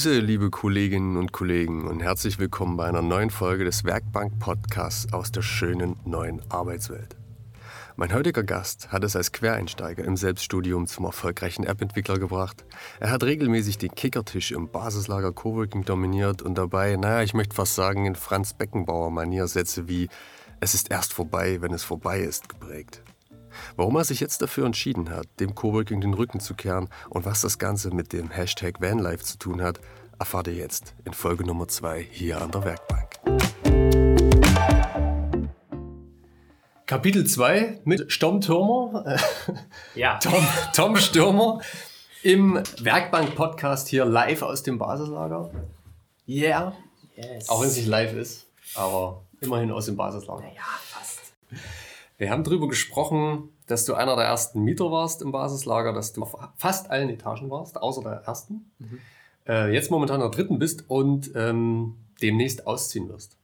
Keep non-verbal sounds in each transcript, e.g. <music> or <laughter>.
Grüße, liebe Kolleginnen und Kollegen, und herzlich willkommen bei einer neuen Folge des Werkbank-Podcasts aus der schönen neuen Arbeitswelt. Mein heutiger Gast hat es als Quereinsteiger im Selbststudium zum erfolgreichen App-Entwickler gebracht. Er hat regelmäßig den Kickertisch im Basislager Coworking dominiert und dabei, naja, ich möchte fast sagen, in Franz Beckenbauer-Manier Sätze wie Es ist erst vorbei, wenn es vorbei ist geprägt. Warum er sich jetzt dafür entschieden hat, dem Coworking den Rücken zu kehren und was das Ganze mit dem Hashtag Vanlife zu tun hat, erfahrt ihr jetzt in Folge Nummer 2 hier an der Werkbank. Kapitel 2 mit Stom Türmer. Ja. <laughs> Tom, Tom Stürmer im Werkbank-Podcast hier live aus dem Basislager. Yeah. Yes. Auch wenn es nicht live ist, aber immerhin aus dem Basislager. Ja, fast. Wir haben darüber gesprochen, dass du einer der ersten Mieter warst im Basislager, dass du auf fast allen Etagen warst, außer der ersten. Mhm. Äh, jetzt momentan der dritten bist und ähm, demnächst ausziehen wirst.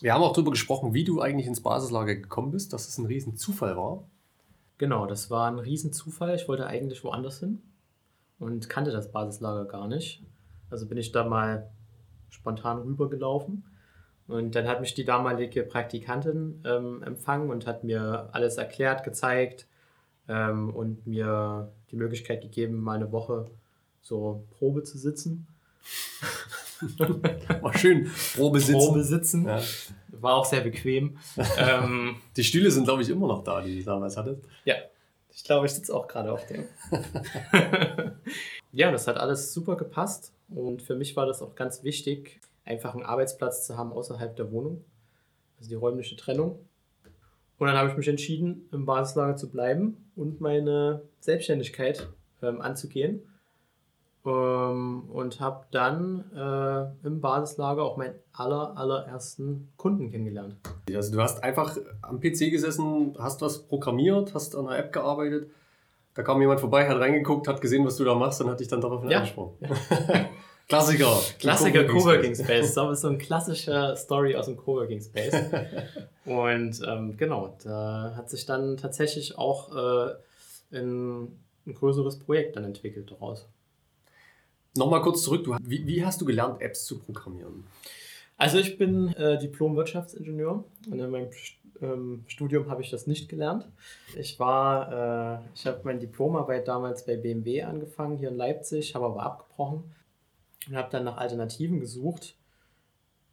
Wir haben auch darüber gesprochen, wie du eigentlich ins Basislager gekommen bist, dass es ein Riesenzufall war. Genau, das war ein Riesenzufall. Ich wollte eigentlich woanders hin und kannte das Basislager gar nicht. Also bin ich da mal spontan rübergelaufen und dann hat mich die damalige Praktikantin ähm, empfangen und hat mir alles erklärt, gezeigt ähm, und mir die Möglichkeit gegeben, mal eine Woche so Probe zu sitzen. War <laughs> schön. Probe sitzen. Probe sitzen. Ja. War auch sehr bequem. <laughs> ähm, die Stühle sind, glaube ich, immer noch da, die du damals hattest. Ja. Ich glaube, ich sitze auch gerade auf dem. <laughs> ja, das hat alles super gepasst. Und für mich war das auch ganz wichtig, einfach einen Arbeitsplatz zu haben außerhalb der Wohnung. Also die räumliche Trennung. Und dann habe ich mich entschieden, im Basislager zu bleiben und meine Selbstständigkeit ähm, anzugehen. Ähm, und habe dann äh, im Basislager auch meinen aller, allerersten Kunden kennengelernt. Also du hast einfach am PC gesessen, hast was programmiert, hast an einer App gearbeitet. Da kam jemand vorbei, hat reingeguckt, hat gesehen, was du da machst und hat dich dann darauf ja. angesprochen. <laughs> Klassiker. Klassiker Coworking Space. Das ist so ein klassischer Story aus dem Coworking Space. <laughs> Und ähm, genau, da hat sich dann tatsächlich auch äh, ein, ein größeres Projekt dann entwickelt daraus. Nochmal kurz zurück, du, wie, wie hast du gelernt, Apps zu programmieren? Also ich bin äh, Diplom-Wirtschaftsingenieur und in meinem ähm, Studium habe ich das nicht gelernt. Ich war, äh, ich habe meine Diplomarbeit damals bei BMW angefangen, hier in Leipzig, habe aber abgebrochen und habe dann nach Alternativen gesucht,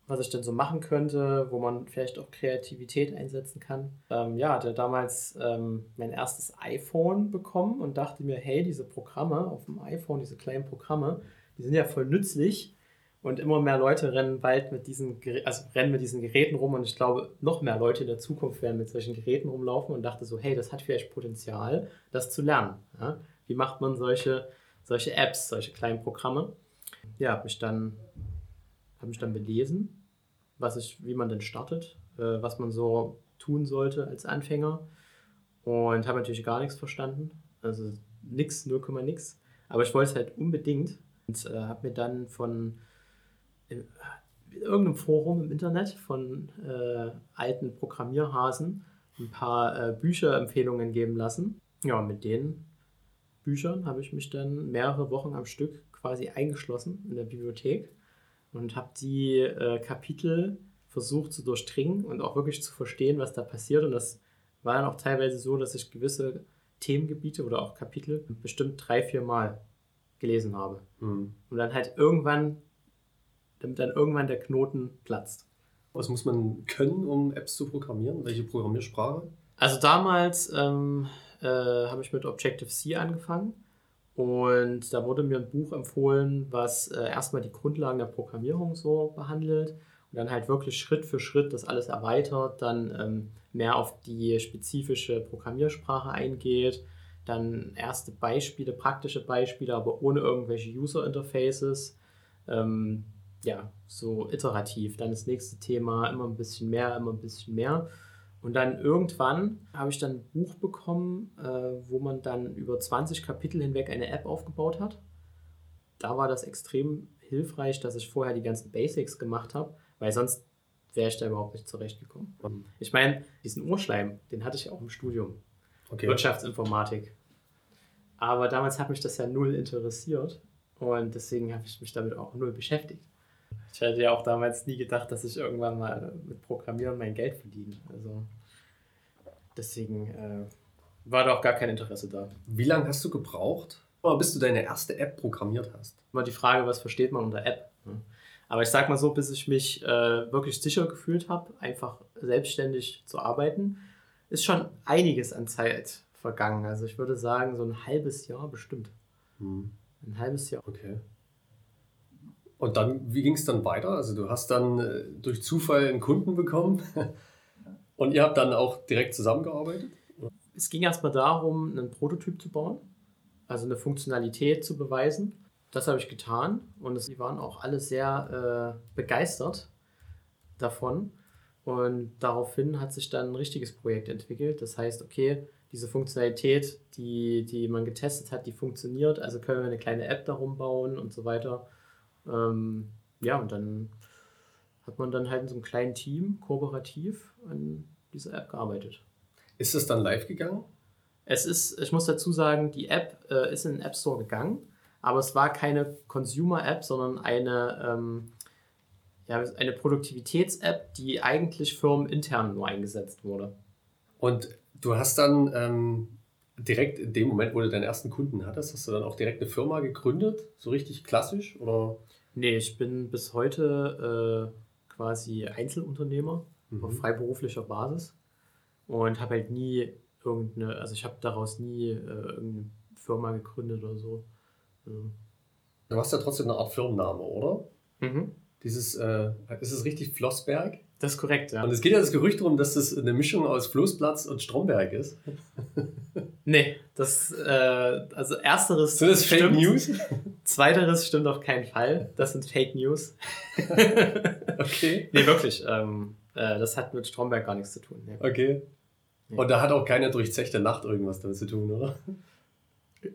was ich denn so machen könnte, wo man vielleicht auch Kreativität einsetzen kann. Ähm, ja, hatte damals ähm, mein erstes iPhone bekommen und dachte mir, hey, diese Programme auf dem iPhone, diese kleinen Programme, die sind ja voll nützlich. Und immer mehr Leute rennen bald mit diesen, also rennen mit diesen Geräten rum und ich glaube, noch mehr Leute in der Zukunft werden mit solchen Geräten rumlaufen und dachte so, hey, das hat vielleicht Potenzial, das zu lernen. Ja? Wie macht man solche, solche Apps, solche kleinen Programme? Ja, habe mich dann habe mich dann belesen, was ich, wie man denn startet, äh, was man so tun sollte als Anfänger. Und habe natürlich gar nichts verstanden, also nix, 0, nix, aber ich wollte es halt unbedingt. Und äh, habe mir dann von in irgendeinem Forum im Internet von äh, alten Programmierhasen ein paar äh, Bücherempfehlungen geben lassen. Ja, mit den Büchern habe ich mich dann mehrere Wochen am Stück quasi eingeschlossen in der Bibliothek und habe die äh, Kapitel versucht zu durchdringen und auch wirklich zu verstehen, was da passiert. Und das war dann auch teilweise so, dass ich gewisse Themengebiete oder auch Kapitel bestimmt drei, vier Mal gelesen habe. Mhm. Und dann halt irgendwann, damit dann irgendwann der Knoten platzt. Was muss man können, um Apps zu programmieren? Welche Programmiersprache? Also damals ähm, äh, habe ich mit Objective-C angefangen und da wurde mir ein Buch empfohlen, was äh, erstmal die Grundlagen der Programmierung so behandelt und dann halt wirklich Schritt für Schritt das alles erweitert, dann ähm, mehr auf die spezifische Programmiersprache eingeht, dann erste Beispiele, praktische Beispiele, aber ohne irgendwelche User Interfaces. Ähm, ja, so iterativ. Dann das nächste Thema, immer ein bisschen mehr, immer ein bisschen mehr. Und dann irgendwann habe ich dann ein Buch bekommen, äh, wo man dann über 20 Kapitel hinweg eine App aufgebaut hat. Da war das extrem hilfreich, dass ich vorher die ganzen Basics gemacht habe, weil sonst wäre ich da überhaupt nicht zurechtgekommen. Mhm. Ich meine, diesen Urschleim, den hatte ich auch im Studium. Okay. Wirtschaftsinformatik. Aber damals hat mich das ja null interessiert. Und deswegen habe ich mich damit auch null beschäftigt. Ich hätte ja auch damals nie gedacht, dass ich irgendwann mal mit Programmieren mein Geld verdiene. Also deswegen äh, war da auch gar kein Interesse da. Wie lange hast du gebraucht, bis du deine erste App programmiert hast? Immer die Frage, was versteht man unter App? Aber ich sag mal so, bis ich mich äh, wirklich sicher gefühlt habe, einfach selbstständig zu arbeiten, ist schon einiges an Zeit vergangen. Also ich würde sagen, so ein halbes Jahr bestimmt. Hm. Ein halbes Jahr. Okay. Und dann, wie ging es dann weiter? Also du hast dann äh, durch Zufall einen Kunden bekommen <laughs> und ihr habt dann auch direkt zusammengearbeitet? Es ging erstmal darum, einen Prototyp zu bauen, also eine Funktionalität zu beweisen. Das habe ich getan und sie waren auch alle sehr äh, begeistert davon. Und daraufhin hat sich dann ein richtiges Projekt entwickelt. Das heißt, okay, diese Funktionalität, die, die man getestet hat, die funktioniert. Also können wir eine kleine App darum bauen und so weiter. Ähm, ja, und dann hat man dann halt in so einem kleinen Team kooperativ an dieser App gearbeitet. Ist es dann live gegangen? Es ist, ich muss dazu sagen, die App äh, ist in den App Store gegangen, aber es war keine Consumer-App, sondern eine, ähm, ja, eine Produktivitäts-App, die eigentlich firmenintern nur eingesetzt wurde. Und du hast dann ähm, direkt in dem Moment, wo du deinen ersten Kunden hattest, hast du dann auch direkt eine Firma gegründet? So richtig klassisch? Oder? Nee, ich bin bis heute äh, quasi Einzelunternehmer mhm. auf freiberuflicher Basis und habe halt nie irgendeine, also ich habe daraus nie äh, irgendeine Firma gegründet oder so. Also. Du hast ja trotzdem eine Art Firmenname, oder? Mhm. Dieses, äh, ist es richtig Flossberg? Das ist korrekt, ja. Und es geht ja das Gerücht darum, dass das eine Mischung aus Floßplatz und Stromberg ist. <laughs> nee, das, äh, also ersteres. Sind das Fake News? Zweiteres stimmt auf keinen Fall. Das sind Fake News. <laughs> okay. Nee, wirklich. Ähm, äh, das hat mit Stromberg gar nichts zu tun. Nee. Okay. Und da hat auch keine durchzechte Nacht irgendwas damit zu tun, oder?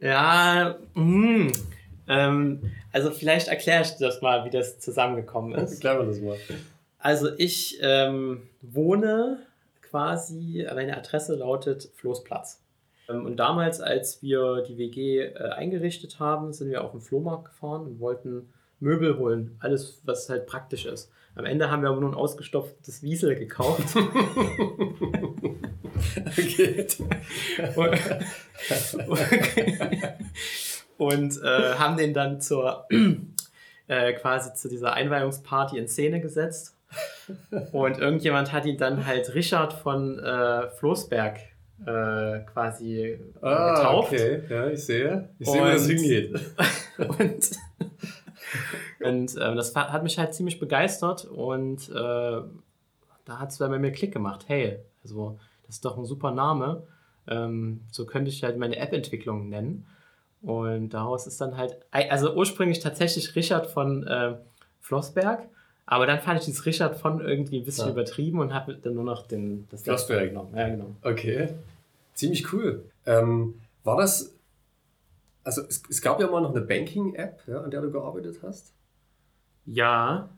Ja, mh. Ähm, also vielleicht erkläre ich dir das mal, wie das zusammengekommen ist. Erklär mir das mal. Also ich ähm, wohne quasi, meine Adresse lautet Floßplatz. Ähm, und damals, als wir die WG äh, eingerichtet haben, sind wir auf den Flohmarkt gefahren und wollten Möbel holen. Alles, was halt praktisch ist. Am Ende haben wir aber nur ein ausgestopftes Wiesel gekauft. okay. <laughs> und, und äh, haben den dann zur <clears throat> äh, quasi zu dieser Einweihungsparty in Szene gesetzt und irgendjemand hat ihn dann halt Richard von äh, Floßberg äh, quasi ah, getauft. Okay, ja, ich sehe. Ich sehe, wo das hingeht. <laughs> und und äh, das hat mich halt ziemlich begeistert und äh, da hat es bei mir Klick gemacht. Hey, also das ist doch ein super Name. Ähm, so könnte ich halt meine App-Entwicklung nennen. Und daraus ist dann halt, also ursprünglich tatsächlich Richard von äh, Flossberg aber dann fand ich dieses Richard von irgendwie ein bisschen ja. übertrieben und habe dann nur noch den, das Glasberg genommen. Ja, genau. Okay. Ziemlich cool. Ähm, war das, also es, es, gab ja mal noch eine Banking-App, ja, an der du gearbeitet hast. Ja,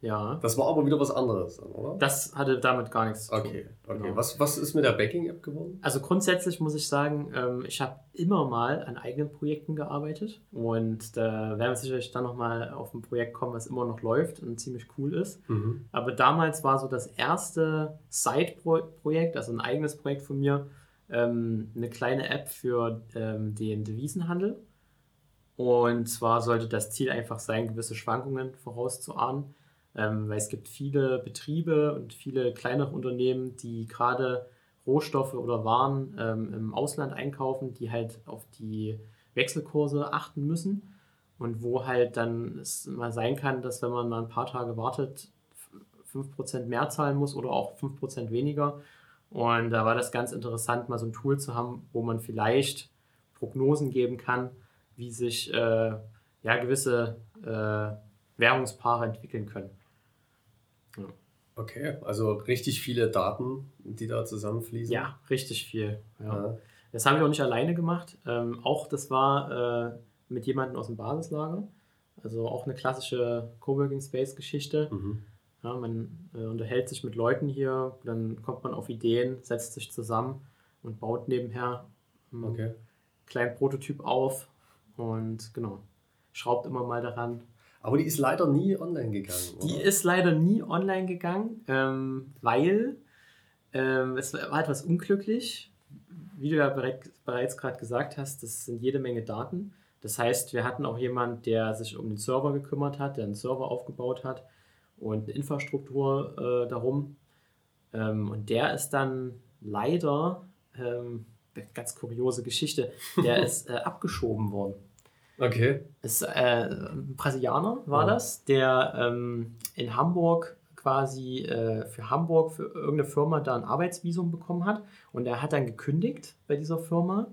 ja. Das war aber wieder was anderes, oder? Das hatte damit gar nichts zu tun. Okay, okay. Genau. Was, was ist mit der Banking-App geworden? Also grundsätzlich muss ich sagen, ähm, ich habe immer mal an eigenen Projekten gearbeitet und da werden wir sicherlich dann nochmal auf ein Projekt kommen, was immer noch läuft und ziemlich cool ist. Mhm. Aber damals war so das erste Side-Projekt, also ein eigenes Projekt von mir, ähm, eine kleine App für ähm, den Devisenhandel. Und zwar sollte das Ziel einfach sein, gewisse Schwankungen vorauszuahnen ähm, weil es gibt viele Betriebe und viele kleinere Unternehmen, die gerade Rohstoffe oder Waren ähm, im Ausland einkaufen, die halt auf die Wechselkurse achten müssen und wo halt dann es mal sein kann, dass wenn man mal ein paar Tage wartet, 5% mehr zahlen muss oder auch 5% weniger. Und da war das ganz interessant, mal so ein Tool zu haben, wo man vielleicht Prognosen geben kann, wie sich äh, ja, gewisse äh, Währungspaare entwickeln können. Okay, also richtig viele Daten, die da zusammenfließen. Ja, richtig viel. Ja. ja. Das haben wir auch nicht alleine gemacht. Ähm, auch das war äh, mit jemandem aus dem Basislager. Also auch eine klassische Coworking Space Geschichte. Mhm. Ja, man äh, unterhält sich mit Leuten hier, dann kommt man auf Ideen, setzt sich zusammen und baut nebenher einen okay. kleinen Prototyp auf. Und genau. schraubt immer mal daran. Aber die ist leider nie online gegangen. Oder? Die ist leider nie online gegangen, ähm, weil ähm, es war etwas unglücklich. Wie du ja bereits, gerade gesagt hast, das sind jede Menge Daten. Das heißt, wir hatten auch jemanden, der sich um den Server gekümmert hat, der einen Server aufgebaut hat und eine Infrastruktur äh, darum. Ähm, und der ist dann leider, ähm, ganz kuriose Geschichte, der <laughs> ist äh, abgeschoben worden. Okay. Ist, äh, ein Brasilianer war ja. das, der ähm, in Hamburg quasi äh, für Hamburg für irgendeine Firma da ein Arbeitsvisum bekommen hat und er hat dann gekündigt bei dieser Firma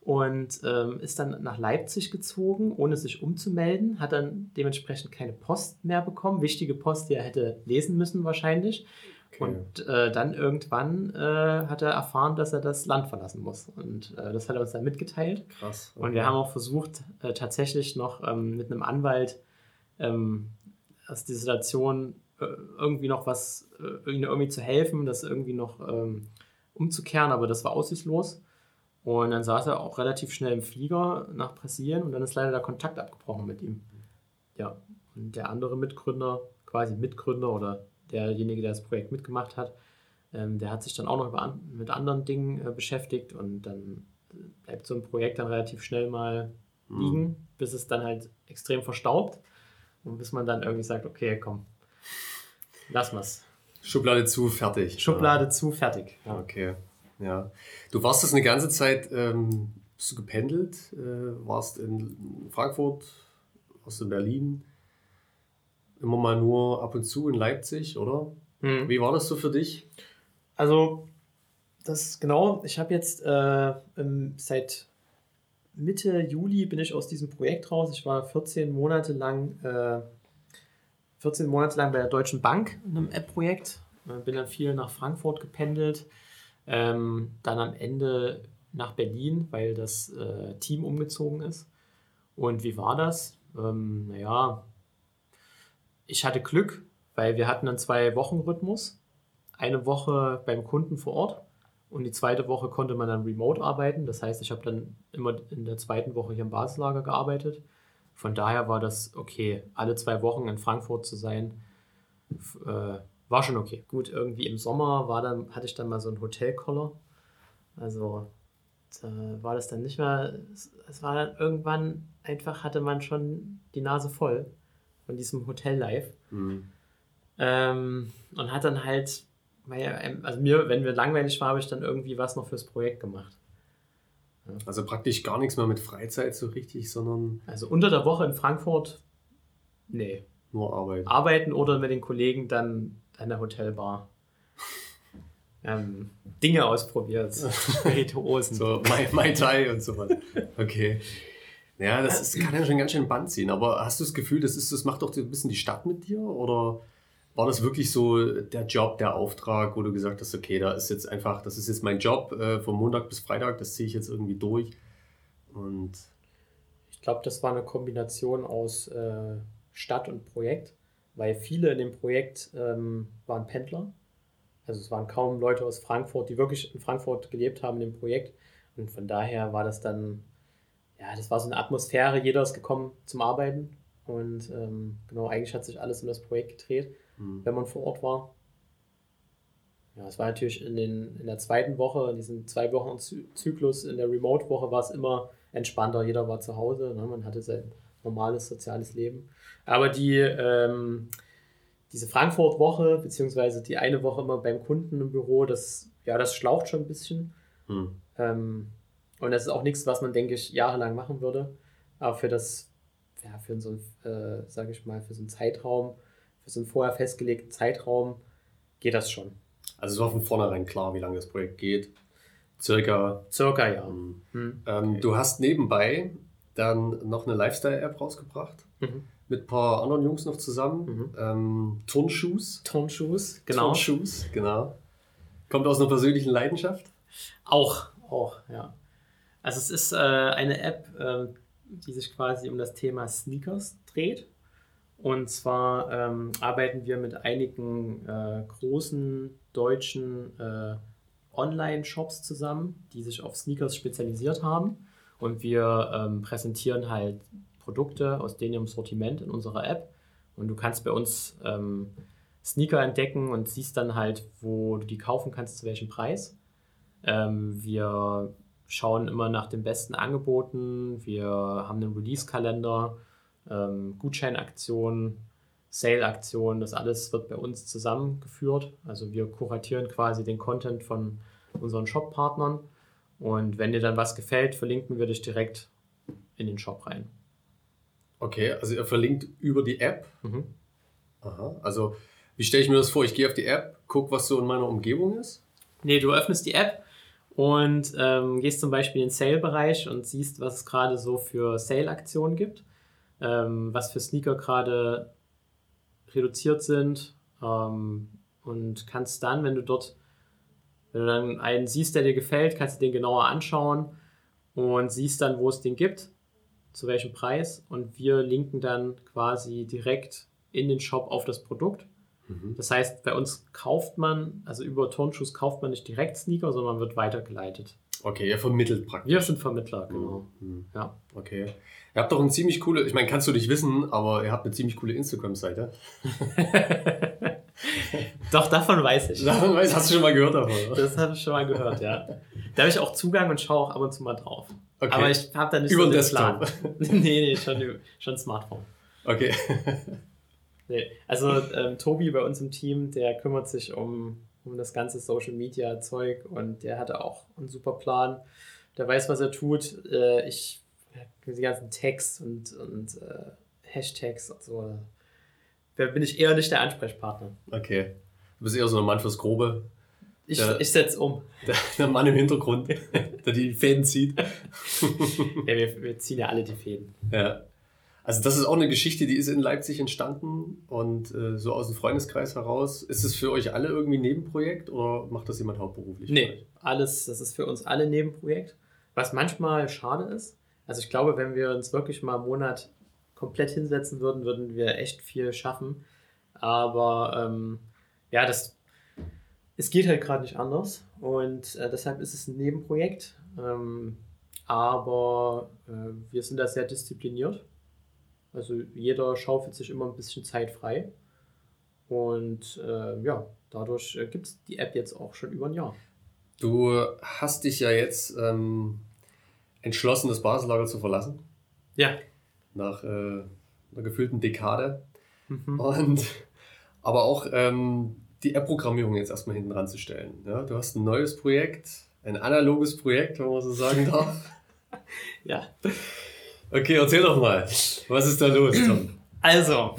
und ähm, ist dann nach Leipzig gezogen, ohne sich umzumelden, hat dann dementsprechend keine Post mehr bekommen, wichtige Post, die er hätte lesen müssen wahrscheinlich. Okay. Und äh, dann irgendwann äh, hat er erfahren, dass er das Land verlassen muss. Und äh, das hat er uns dann mitgeteilt. Krass. Okay. Und wir haben auch versucht, äh, tatsächlich noch ähm, mit einem Anwalt ähm, aus dieser Situation äh, irgendwie noch was, äh, irgendwie zu helfen, das irgendwie noch ähm, umzukehren, aber das war aussichtslos. Und dann saß er auch relativ schnell im Flieger nach Brasilien und dann ist leider der Kontakt abgebrochen mit ihm. Ja, und der andere Mitgründer, quasi Mitgründer oder derjenige, der das Projekt mitgemacht hat, ähm, der hat sich dann auch noch an, mit anderen Dingen äh, beschäftigt und dann bleibt so ein Projekt dann relativ schnell mal mhm. liegen, mhm. bis es dann halt extrem verstaubt und bis man dann irgendwie sagt, okay, komm, lass mal's. Schublade zu, fertig. Schublade ja. zu, fertig. Ja. Okay, ja. Du warst das eine ganze Zeit, ähm, bist du gependelt, äh, warst in Frankfurt, warst in Berlin, immer mal nur ab und zu in Leipzig, oder? Mhm. Wie war das so für dich? Also, das genau, ich habe jetzt äh, seit Mitte Juli bin ich aus diesem Projekt raus. Ich war 14 Monate lang, äh, 14 Monate lang bei der Deutschen Bank in einem App-Projekt. Äh, bin dann viel nach Frankfurt gependelt. Ähm, dann am Ende nach Berlin, weil das äh, Team umgezogen ist. Und wie war das? Ähm, naja, ich hatte Glück, weil wir hatten einen Zwei-Wochen-Rhythmus. Eine Woche beim Kunden vor Ort und die zweite Woche konnte man dann remote arbeiten. Das heißt, ich habe dann immer in der zweiten Woche hier im Basislager gearbeitet. Von daher war das okay, alle zwei Wochen in Frankfurt zu sein, äh, war schon okay. Gut, irgendwie im Sommer war dann, hatte ich dann mal so einen Hotelkoller. Also da war das dann nicht mehr, es war dann irgendwann einfach, hatte man schon die Nase voll von diesem Hotel-Life. Mhm. Ähm, und hat dann halt, ähm, also mir, wenn mir langweilig war, habe ich dann irgendwie was noch fürs Projekt gemacht. Ja. Also praktisch gar nichts mehr mit Freizeit so richtig, sondern. Also unter der Woche in Frankfurt, nee. Nur arbeiten. Arbeiten oder mit den Kollegen dann an der Hotelbar. Ähm, Dinge ausprobiert, <laughs> Spirituosen. so Mai, Mai Tai und so was. Okay. Ja, das ist, kann ja schon ganz schön Band ziehen. Aber hast du das Gefühl, das, ist, das macht doch ein bisschen die Stadt mit dir? Oder war das wirklich so der Job, der Auftrag, wo du gesagt hast, okay, da ist jetzt einfach, das ist jetzt mein Job äh, von Montag bis Freitag, das ziehe ich jetzt irgendwie durch? Und ich glaube, das war eine Kombination aus äh, Stadt und Projekt, weil viele in dem Projekt ähm, waren Pendler. Also es waren kaum Leute aus Frankfurt, die wirklich in Frankfurt gelebt haben in dem Projekt. Und von daher war das dann ja, das war so eine Atmosphäre, jeder ist gekommen zum Arbeiten. Und ähm, genau, eigentlich hat sich alles um das Projekt gedreht, mhm. wenn man vor Ort war. Ja, es war natürlich in, den, in der zweiten Woche, in diesem zwei Wochen Zyklus, in der Remote-Woche war es immer entspannter. Jeder war zu Hause, ne? man hatte sein normales soziales Leben. Aber die, ähm, diese Frankfurt-Woche, beziehungsweise die eine Woche immer beim Kunden im Büro, das, ja, das schlaucht schon ein bisschen. Mhm. Ähm, und das ist auch nichts, was man, denke ich, jahrelang machen würde. Aber für das, ja, für so einen, äh, sage ich mal, für so einen Zeitraum, für so einen vorher festgelegten Zeitraum geht das schon. Also es war von vornherein klar, wie lange das Projekt geht. Circa. Circa, ja. Mhm. Mhm. Ähm, okay. Du hast nebenbei dann noch eine Lifestyle-App rausgebracht. Mhm. Mit ein paar anderen Jungs noch zusammen. Mhm. Ähm, Turnschuhs. Turnschuhs, genau. Turnschuhs, genau. Kommt aus einer persönlichen Leidenschaft? Auch, auch, ja. Also es ist äh, eine App, äh, die sich quasi um das Thema Sneakers dreht. Und zwar ähm, arbeiten wir mit einigen äh, großen deutschen äh, Online-Shops zusammen, die sich auf Sneakers spezialisiert haben. Und wir ähm, präsentieren halt Produkte aus im Sortiment in unserer App und du kannst bei uns ähm, Sneaker entdecken und siehst dann halt, wo du die kaufen kannst, zu welchem Preis. Ähm, wir schauen immer nach den besten Angeboten. Wir haben einen Release-Kalender, ähm, Gutscheinaktionen, Sale-Aktionen. Das alles wird bei uns zusammengeführt. Also wir kuratieren quasi den Content von unseren Shop-Partnern. Und wenn dir dann was gefällt, verlinken wir dich direkt in den Shop rein. Okay, also ihr verlinkt über die App. Mhm. Aha, also wie stelle ich mir das vor? Ich gehe auf die App, gucke, was so in meiner Umgebung ist? Nee, du öffnest die App und ähm, gehst zum Beispiel in den Sale-Bereich und siehst, was es gerade so für Sale-Aktionen gibt, ähm, was für Sneaker gerade reduziert sind ähm, und kannst dann, wenn du dort, wenn du dann einen siehst, der dir gefällt, kannst du den genauer anschauen und siehst dann, wo es den gibt, zu welchem Preis. Und wir linken dann quasi direkt in den Shop auf das Produkt Mhm. Das heißt, bei uns kauft man, also über Turnschuss kauft man nicht direkt Sneaker, sondern man wird weitergeleitet. Okay, ihr vermittelt praktisch. Wir sind Vermittler, genau. Mhm. Ja. Okay. Ihr habt doch ein ziemlich coole, ich meine, kannst du nicht wissen, aber ihr habt eine ziemlich coole Instagram-Seite. <laughs> doch, davon weiß ich. Davon weiß, hast du schon mal gehört davon? Das habe ich schon mal gehört, ja. Da habe ich auch Zugang und schaue auch ab und zu mal drauf. Okay. Aber ich habe da nicht Über so den Plan. <laughs> nee, nee, schon, schon Smartphone. Okay. Nee, also ähm, Tobi bei uns im Team, der kümmert sich um, um das ganze Social Media Zeug und der hatte auch einen super Plan. Der weiß, was er tut. Äh, ich, die ganzen Tags und, und äh, Hashtags und so, da bin ich eher nicht der Ansprechpartner. Okay. Du bist eher so ein Mann fürs Grobe. Ich, ich setze um. <laughs> Der, der, Mann im Hintergrund, <laughs> der die Fäden zieht. ja, wir, wir ziehen ja alle die Fäden. Ja. Also das ist auch eine Geschichte, die ist in Leipzig entstanden und äh, so aus dem Freundeskreis heraus. Ist es für euch alle irgendwie ein Nebenprojekt oder macht das jemand hauptberuflich? Nee, alles, das ist für uns alle ein Nebenprojekt. Was manchmal schade ist. Also ich glaube, wenn wir uns wirklich mal einen Monat komplett hinsetzen würden, würden wir echt viel schaffen. Aber ähm, ja, das, es geht halt gerade nicht anders und äh, deshalb ist es ein Nebenprojekt. Ähm, aber äh, wir sind da sehr diszipliniert also jeder schaufelt sich immer ein bisschen Zeit frei. Und äh, ja, dadurch äh, gibt es die App jetzt auch schon über ein Jahr. Du hast dich ja jetzt ähm, entschlossen, das Basellager zu verlassen. Ja. Nach äh, einer gefühlten Dekade. Mhm. Und aber auch ähm, die App-Programmierung jetzt erstmal hinten ranzustellen. Ja, du hast ein neues Projekt, ein analoges Projekt, wenn man so sagen <laughs> darf. ja. Okay, erzähl doch mal. Was ist da los, Tom? Also,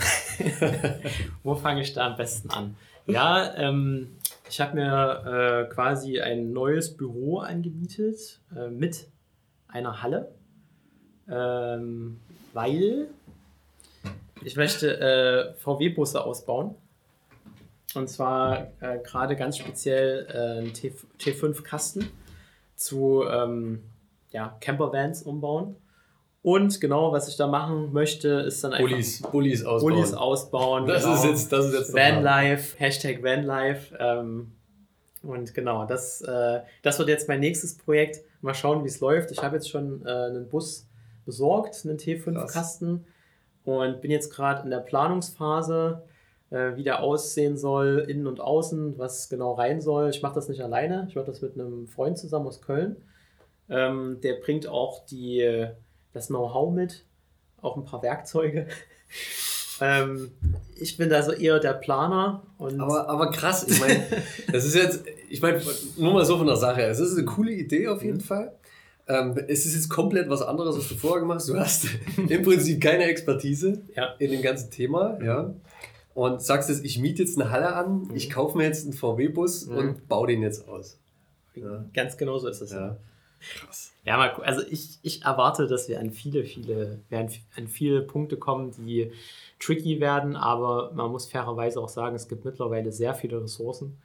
<laughs> wo fange ich da am besten an? Ja, ähm, ich habe mir äh, quasi ein neues Büro angemietet äh, mit einer Halle, ähm, weil ich möchte äh, VW-Busse ausbauen. Und zwar äh, gerade ganz speziell äh, einen T5-Kasten zu ähm, ja, Campervans umbauen. Und genau, was ich da machen möchte, ist dann einfach Bullies, Bullies ausbauen. Bullies ausbauen. Das, genau. ist jetzt, das ist jetzt Vanlife, Hashtag Vanlife. Ähm, und genau, das, äh, das wird jetzt mein nächstes Projekt. Mal schauen, wie es läuft. Ich habe jetzt schon äh, einen Bus besorgt, einen T5-Kasten. Und bin jetzt gerade in der Planungsphase, äh, wie der aussehen soll, innen und außen, was genau rein soll. Ich mache das nicht alleine. Ich mache das mit einem Freund zusammen aus Köln. Ähm, der bringt auch die das Know-how mit, auch ein paar Werkzeuge. <laughs> ähm, ich bin da so eher der Planer. Und aber, aber krass, ich meine, <laughs> das ist jetzt, ich meine, nur mal so von der Sache. Es ist eine coole Idee auf jeden mhm. Fall. Ähm, es ist jetzt komplett was anderes, was du vorher gemacht hast. Du hast <laughs> im Prinzip keine Expertise ja. in dem ganzen Thema. Ja. Und sagst jetzt, ich miete jetzt eine Halle an, mhm. ich kaufe mir jetzt einen VW-Bus mhm. und baue den jetzt aus. Ja. Ganz genau so ist es. Ja. Krass. Ja, mal, also ich, ich erwarte, dass wir an viele, viele, wir an, an viele Punkte kommen, die tricky werden, aber man muss fairerweise auch sagen, es gibt mittlerweile sehr viele Ressourcen.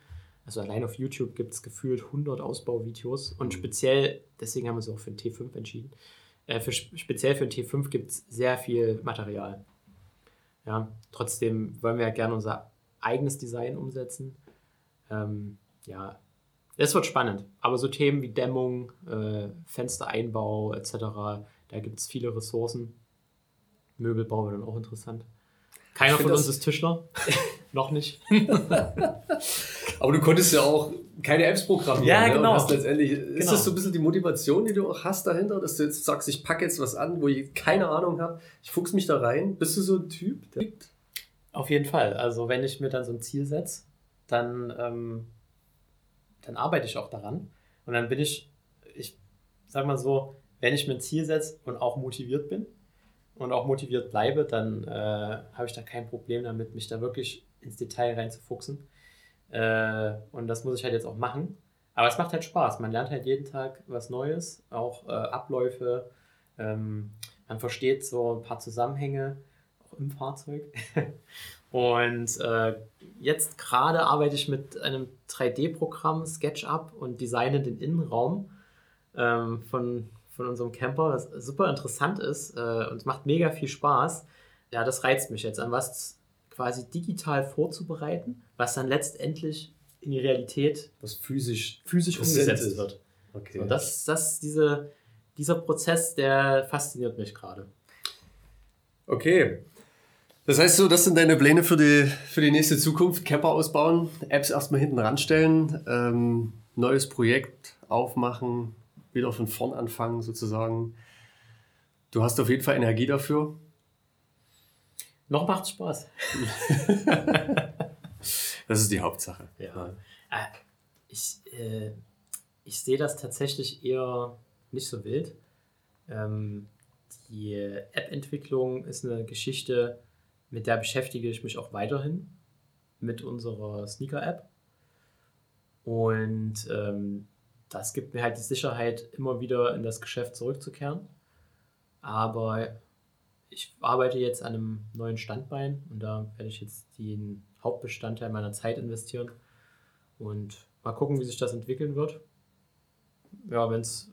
Also allein auf YouTube gibt es gefühlt 100 Ausbauvideos und mhm. speziell, deswegen haben wir uns auch für den T5 entschieden, äh, für, speziell für den T5 gibt es sehr viel Material. Ja, trotzdem wollen wir ja gerne unser eigenes Design umsetzen. Ähm, ja, es wird spannend. Aber so Themen wie Dämmung, äh, Fenstereinbau etc., da gibt es viele Ressourcen. Möbelbau wäre dann auch interessant. Keiner von uns ist Tischler. <laughs> Noch nicht. <laughs> Aber du konntest ja auch keine Apps programmieren. Ja, genau. Ne? letztendlich, genau. Ist das so ein bisschen die Motivation, die du auch hast dahinter, dass du jetzt sagst, ich packe jetzt was an, wo ich keine Ahnung habe, ich fuchs mich da rein? Bist du so ein Typ? Der Auf jeden Fall. Also wenn ich mir dann so ein Ziel setze, dann, ähm, dann arbeite ich auch daran. Und dann bin ich, ich sag mal so, wenn ich mir ein Ziel setze und auch motiviert bin, und auch motiviert bleibe, dann äh, habe ich da kein Problem damit, mich da wirklich ins Detail reinzufuchsen. Äh, und das muss ich halt jetzt auch machen. Aber es macht halt Spaß. Man lernt halt jeden Tag was Neues, auch äh, Abläufe. Ähm, man versteht so ein paar Zusammenhänge, auch im Fahrzeug. <laughs> und äh, jetzt gerade arbeite ich mit einem 3D-Programm, SketchUp und designe den Innenraum ähm, von von unserem Camper, was super interessant ist äh, und macht mega viel Spaß. Ja, das reizt mich jetzt, an was quasi digital vorzubereiten, was dann letztendlich in die Realität was physisch, physisch umgesetzt ist. wird. Okay. So, das, das, diese, dieser Prozess, der fasziniert mich gerade. Okay. Das heißt so, das sind deine Pläne für die, für die nächste Zukunft. Camper ausbauen, Apps erstmal hinten ranstellen, ähm, neues Projekt aufmachen, wieder von vorn anfangen sozusagen. Du hast auf jeden Fall Energie dafür. Noch macht es Spaß. <laughs> das ist die Hauptsache. Ja. Äh, ich, äh, ich sehe das tatsächlich eher nicht so wild. Ähm, die App-Entwicklung ist eine Geschichte, mit der beschäftige ich mich auch weiterhin mit unserer Sneaker-App. Und ähm, das gibt mir halt die Sicherheit, immer wieder in das Geschäft zurückzukehren. Aber ich arbeite jetzt an einem neuen Standbein und da werde ich jetzt den Hauptbestandteil meiner Zeit investieren und mal gucken, wie sich das entwickeln wird. Ja, wenn es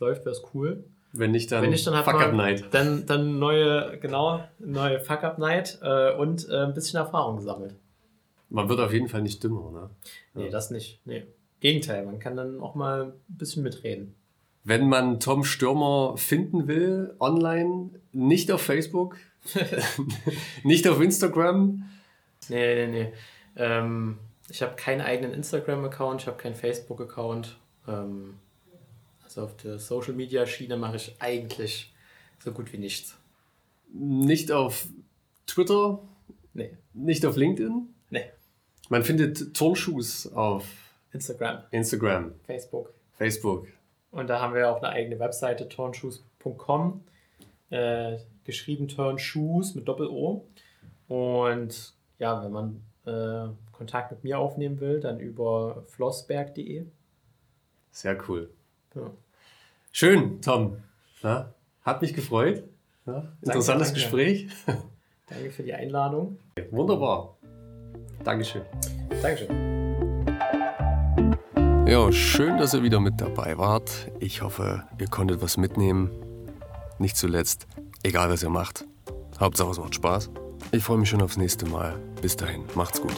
läuft, wäre es cool. Wenn nicht, dann, Wenn nicht, dann Fuck Up Night. Dann, dann neue, genau, neue Fuck Up Night äh, und äh, ein bisschen Erfahrung gesammelt. Man wird auf jeden Fall nicht dümmer, ne? Nee, das nicht. Nee. Gegenteil, man kann dann auch mal ein bisschen mitreden. Wenn man Tom Stürmer finden will, online, nicht auf Facebook, <laughs> nicht auf Instagram. Nee, nee, nee. Ähm, ich habe keinen eigenen Instagram-Account, ich habe keinen Facebook-Account. Ähm, also auf der Social-Media-Schiene mache ich eigentlich so gut wie nichts. Nicht auf Twitter? Nee. Nicht auf LinkedIn? Nee. Man findet Turnschuhs auf Instagram. Instagram. Facebook. Facebook. Und da haben wir auch eine eigene Webseite, turnshoes.com. Äh, geschrieben Turnshoes mit Doppel-O. Und ja, wenn man äh, Kontakt mit mir aufnehmen will, dann über flossberg.de. Sehr cool. Ja. Schön, Tom. Na, hat mich gefreut. Ja, interessantes danke, Gespräch. <laughs> Danke für die Einladung. Wunderbar. Dankeschön. Dankeschön. Ja, schön, dass ihr wieder mit dabei wart. Ich hoffe, ihr konntet was mitnehmen. Nicht zuletzt, egal was ihr macht. Hauptsache es macht Spaß. Ich freue mich schon aufs nächste Mal. Bis dahin, macht's gut.